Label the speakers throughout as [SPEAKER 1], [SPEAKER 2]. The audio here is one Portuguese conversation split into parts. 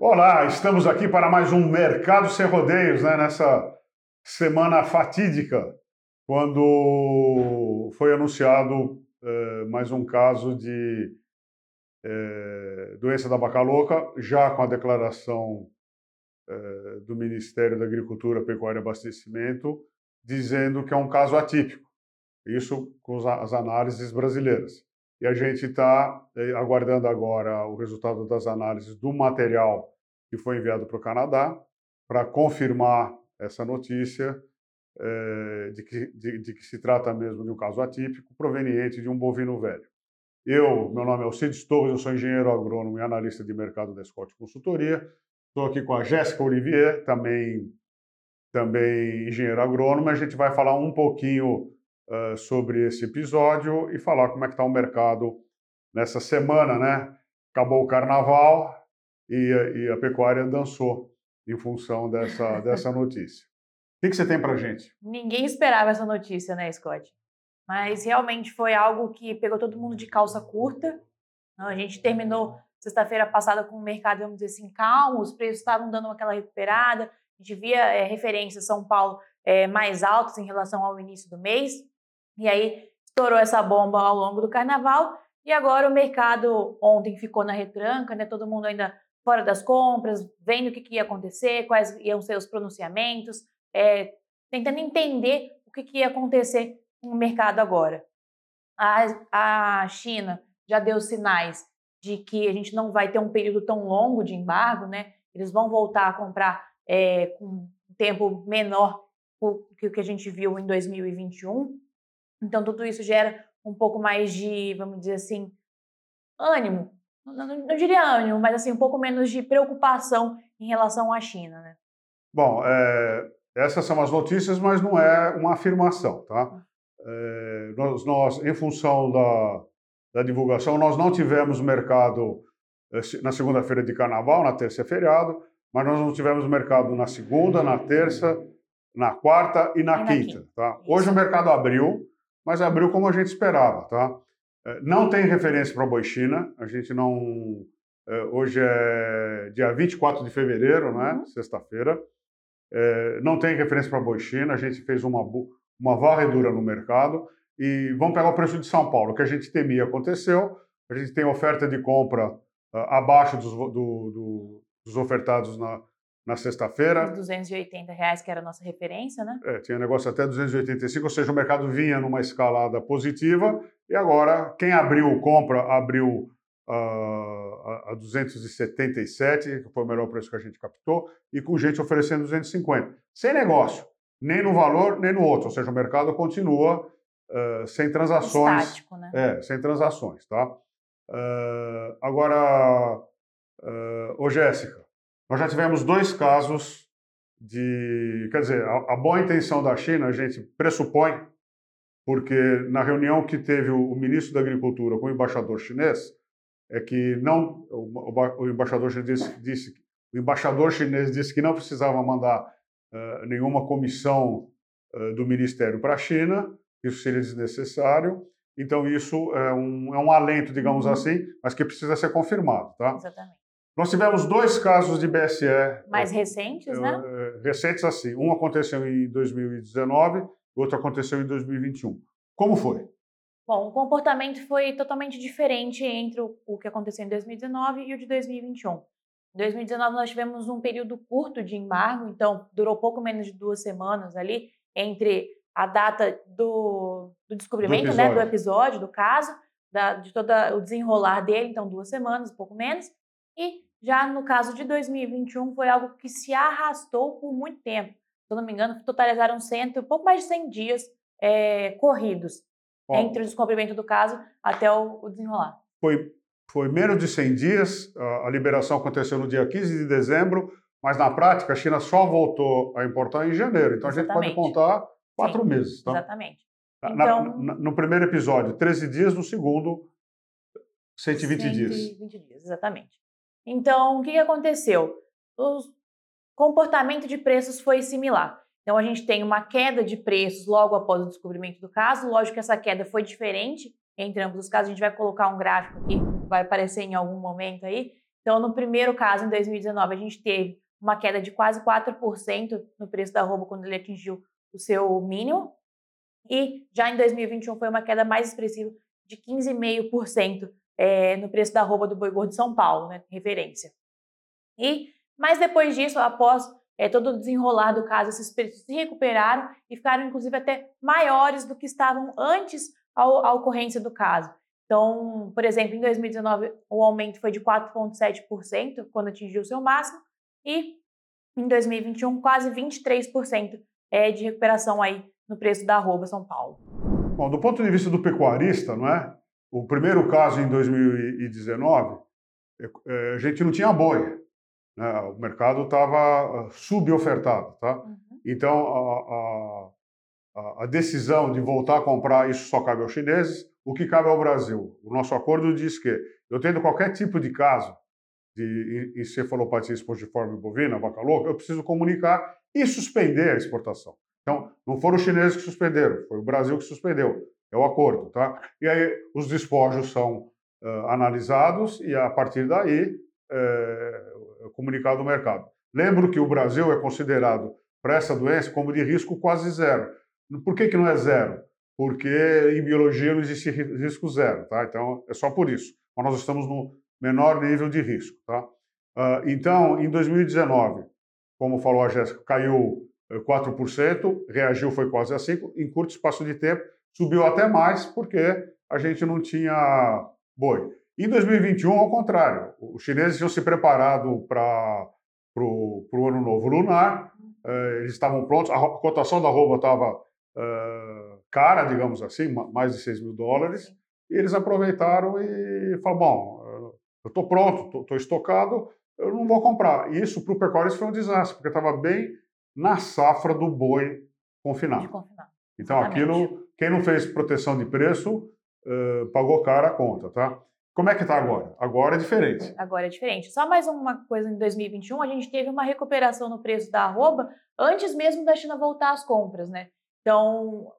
[SPEAKER 1] Olá, estamos aqui para mais um Mercado Sem Rodeios, né? nessa semana fatídica, quando foi anunciado eh, mais um caso de eh, doença da vaca louca, já com a declaração eh, do Ministério da Agricultura, Pecuária e Abastecimento, dizendo que é um caso atípico. Isso com as análises brasileiras. E a gente está eh, aguardando agora o resultado das análises do material que foi enviado para o Canadá para confirmar essa notícia eh, de, que, de, de, que se trata mesmo de um caso atípico proveniente de um bovino velho. Eu, meu nome é Alcides Torres, eu sou engenheiro agrônomo e analista de mercado da Scott Consultoria. Estou aqui com a Jéssica Olivier, também, também engenheiro agrônomo. A gente vai falar um pouquinho uh, sobre esse episódio e falar como é que está o mercado nessa semana, né? Acabou o carnaval e, e a pecuária dançou em função dessa, dessa notícia. O que, que você tem para gente?
[SPEAKER 2] Ninguém esperava essa notícia, né, Scott? Mas realmente foi algo que pegou todo mundo de calça curta. A gente terminou sexta-feira passada com o mercado, vamos dizer assim, calmo, os preços estavam dando aquela recuperada. A gente via é, referências São Paulo é, mais altos em relação ao início do mês. E aí estourou essa bomba ao longo do carnaval e agora o mercado ontem ficou na retranca, né? Todo mundo ainda fora das compras, vendo o que, que ia acontecer, quais iam ser os pronunciamentos, é, tentando entender o que, que ia acontecer no mercado agora. A, a China já deu sinais de que a gente não vai ter um período tão longo de embargo, né? Eles vão voltar a comprar é, com um tempo menor que o que a gente viu em 2021. Então, tudo isso gera um pouco mais de, vamos dizer assim, ânimo. Não, não, não diria ânimo, mas assim, um pouco menos de preocupação em relação à China, né?
[SPEAKER 1] Bom, é, essas são as notícias, mas não é uma afirmação, tá? É, nós, nós, em função da, da divulgação, nós não tivemos mercado eh, na segunda-feira de carnaval, na terça é feriado, mas nós não tivemos mercado na segunda, na terça, na quarta e na, e quinta, quinta. Tá? Hoje o mercado abriu, mas abriu como a gente esperava, tá? É, não tem referência para a boi China, a gente não... É, hoje é dia 24 de fevereiro, né? Uhum. Sexta-feira. É, não tem referência para a boi China, a gente fez uma, uma varredura no mercado e vamos pegar o preço de São Paulo. Que a gente temia aconteceu, a gente tem oferta de compra uh, abaixo dos, do, do, dos ofertados na, na sexta-feira.
[SPEAKER 2] 280 reais, que era a nossa referência, né?
[SPEAKER 1] É, tinha negócio até 285, ou seja, o mercado vinha numa escalada positiva e agora quem abriu compra abriu uh, a 277, que foi o melhor preço que a gente captou, e com gente oferecendo 250. Sem negócio, nem no valor, nem no outro, ou seja, o mercado continua uh, sem transações.
[SPEAKER 2] Estático, né?
[SPEAKER 1] É, sem transações, tá? Uh, agora, ô Jéssica, nós já tivemos dois casos de. Quer dizer, a, a, boa intenção da China, a gente pressupõe, porque na reunião que teve o, o ministro da Agricultura com o embaixador chinês, é que não. O, o, o embaixador chinês disse, disse, o embaixador chinês disse que não precisava mandar uh, nenhuma comissão uh, do ministério para a China, isso seria desnecessário. Então, isso é um, é um alento, digamos uhum. assim, mas que precisa ser confirmado. Tá?
[SPEAKER 2] Exatamente.
[SPEAKER 1] Nós tivemos dois casos de BSE.
[SPEAKER 2] Mais recentes, né?
[SPEAKER 1] Eh, recentes assim. Um aconteceu em 2019, o outro aconteceu em 2021. Como foi?
[SPEAKER 2] Bom, o comportamento foi totalmente diferente entre o que aconteceu em 2019 e o de 2021. Em 2019 nós tivemos um período curto de embargo, então durou pouco menos de duas semanas ali entre a data do, do descobrimento, do né, do episódio, do caso, da, de todo o desenrolar dele, então duas semanas, pouco menos, e já no caso de 2021, foi algo que se arrastou por muito tempo. Se eu não me engano, totalizaram cento, pouco mais de 100 dias é, corridos Bom, entre o descobrimento do caso até o, o desenrolar.
[SPEAKER 1] Foi, foi menos de 100 dias, a liberação aconteceu no dia 15 de dezembro, mas na prática a China só voltou a importar em janeiro. Então Exatamente. a gente pode contar quatro Sim, meses. Tá?
[SPEAKER 2] Exatamente.
[SPEAKER 1] Então, na, no primeiro episódio, 13 dias, no segundo, 120, 120 dias.
[SPEAKER 2] 120 dias, exatamente. Então, o que aconteceu? O comportamento de preços foi similar. Então, a gente tem uma queda de preços logo após o descobrimento do caso. Lógico que essa queda foi diferente entre ambos os casos. A gente vai colocar um gráfico aqui, vai aparecer em algum momento aí. Então, no primeiro caso, em 2019, a gente teve uma queda de quase 4% no preço da arroba quando ele atingiu o seu mínimo. E já em 2021 foi uma queda mais expressiva de 15,5% é, no preço da arroba do boi gordo de São Paulo, né, referência. E, mas depois disso, após é, todo o desenrolar do caso, esses preços se recuperaram e ficaram, inclusive, até maiores do que estavam antes à ocorrência do caso. Então, por exemplo, em 2019 o aumento foi de 4,7% quando atingiu seu máximo e em 2021 quase 23% é, de recuperação aí no preço da arroba São Paulo.
[SPEAKER 1] Bom, do ponto de vista do pecuarista, não é? O primeiro caso em 2019, é, é, a gente não tinha boi, né? o mercado estava ah, subofertado, tá? Uhum. Então a, a, a decisão de voltar a comprar isso só cabe aos chineses o que cabe ao Brasil? O nosso acordo diz que eu tendo qualquer tipo de caso de encefalopatia espongiforme bovina, vaca louca, eu preciso comunicar e suspender a exportação. Então, não foram os chineses que suspenderam, foi o Brasil que suspendeu. É o acordo, tá? E aí os despojos são uh, analisados e a partir daí é, é comunicado ao mercado. Lembro que o Brasil é considerado para essa doença como de risco quase zero. Por que, que não é zero? porque em biologia não existe risco zero, tá? Então é só por isso. Mas nós estamos no menor nível de risco, tá? Uh, então, em 2019, como falou a Jéssica, caiu 4%, eh, reagiu foi quase a 5%, em curto espaço de tempo subiu até mais porque a gente não tinha boi. Em 2021, ao contrário, os chineses tinham se preparado para o ano novo lunar, eh, eles estavam prontos, a cotação da roupa estava uh, cara, digamos assim, mais de 6 mil dólares, e eles aproveitaram e falaram, bom, eu estou pronto, estou estocado, eu não vou comprar. E isso para o pecuarista foi um desastre, porque estava bem na safra do boi confinado. confinado. Então, Exatamente. aquilo, quem não fez proteção de preço, uh, pagou cara a conta, tá? Como é que está agora? Agora é diferente.
[SPEAKER 2] Agora é diferente. Só mais uma coisa, em 2021, a gente teve uma recuperação no preço da arroba antes mesmo da China voltar às compras, né? Então,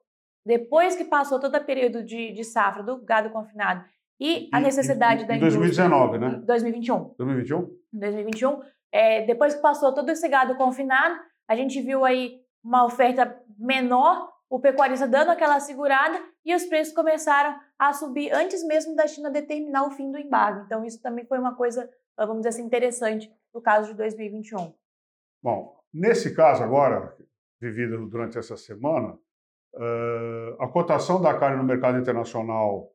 [SPEAKER 2] depois que passou todo o período de, de safra do gado confinado e a necessidade
[SPEAKER 1] em,
[SPEAKER 2] da
[SPEAKER 1] em 2019, né?
[SPEAKER 2] 2021.
[SPEAKER 1] 2021?
[SPEAKER 2] 2021. É, depois que passou todo esse gado confinado, a gente viu aí uma oferta menor, o pecuarista dando aquela segurada e os preços começaram a subir antes mesmo da China determinar o fim do embargo. Então, isso também foi uma coisa, vamos dizer assim, interessante no caso de 2021.
[SPEAKER 1] Bom, nesse caso agora, vivida durante essa semana, uh, a cotação da carne no mercado internacional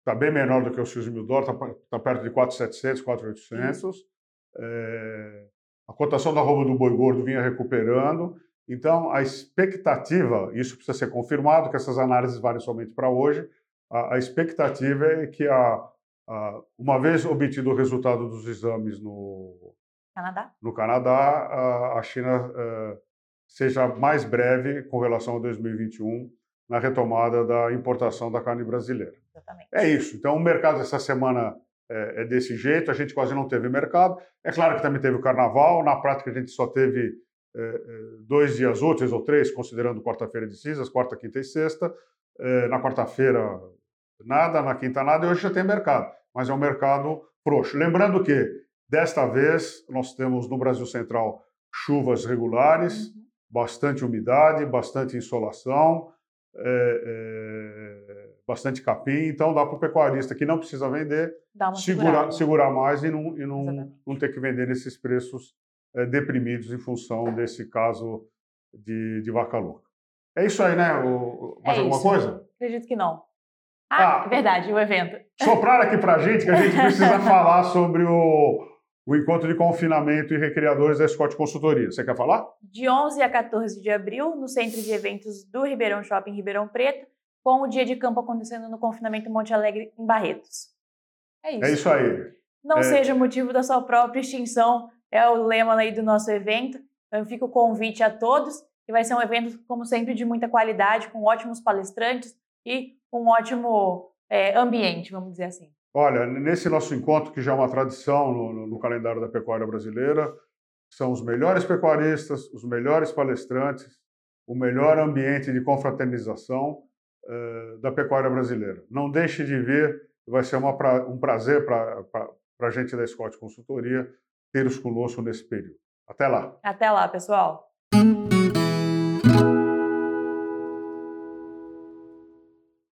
[SPEAKER 1] está uh, bem menor do que os 6 mil dólares, está tá perto de 4,700, 4,800. Uh, a cotação da roupa do boi gordo vinha recuperando. Então, a expectativa, isso precisa ser confirmado, que essas análises valem somente para hoje, a, a, expectativa é que, a, a, uma vez obtido o resultado dos exames no
[SPEAKER 2] Canadá,
[SPEAKER 1] no Canadá a, China uh, seja mais breve com relação a 2021 na retomada da importação da carne brasileira.
[SPEAKER 2] Exatamente.
[SPEAKER 1] É isso. Então, o mercado essa semana é, é, desse jeito, a gente quase não teve mercado. É claro que também teve o carnaval, na prática a gente só teve é, é dois dias úteis ou três, considerando quarta-feira de cinzas, quarta, quinta e sexta. É, na quarta-feira, nada, na quinta, nada, e hoje já tem mercado, mas é um mercado frouxo. Lembrando que, desta vez, nós temos no Brasil Central chuvas regulares. Uhum bastante umidade, bastante insolação, é, é, bastante capim. Então, dá para o pecuarista que não precisa vender segurar, segurar mais e, não, e não, não ter que vender nesses preços deprimidos em função desse caso de, de vaca louca. É isso aí, né? O, mais
[SPEAKER 2] é
[SPEAKER 1] alguma
[SPEAKER 2] isso.
[SPEAKER 1] coisa?
[SPEAKER 2] Acredito que não. Ah, ah, verdade, o evento.
[SPEAKER 1] Sopraram aqui para a gente que a gente precisa falar sobre o, o encontro de confinamento e recreadores da Scott Consultoria. Você quer falar?
[SPEAKER 2] De 11 a 14 de abril, no Centro de Eventos do Ribeirão Shopping Ribeirão Preto, com o dia de campo acontecendo no confinamento Monte Alegre, em Barretos. É isso.
[SPEAKER 1] É isso aí.
[SPEAKER 2] Não
[SPEAKER 1] é...
[SPEAKER 2] seja motivo da sua própria extinção, é o lema aí do nosso evento. Então fica o convite a todos, que vai ser um evento, como sempre, de muita qualidade, com ótimos palestrantes e um ótimo é, ambiente, vamos dizer assim.
[SPEAKER 1] Olha, nesse nosso encontro, que já é uma tradição no, no, calendário da pecuária brasileira, são os melhores pecuaristas, os melhores palestrantes, o melhor ambiente de confraternização uh, da pecuária brasileira. Não deixe de vir, vai ser uma, um prazer para para a gente da Scott Consultoria ter-os conosco nesse período. Até lá.
[SPEAKER 2] Até lá, pessoal.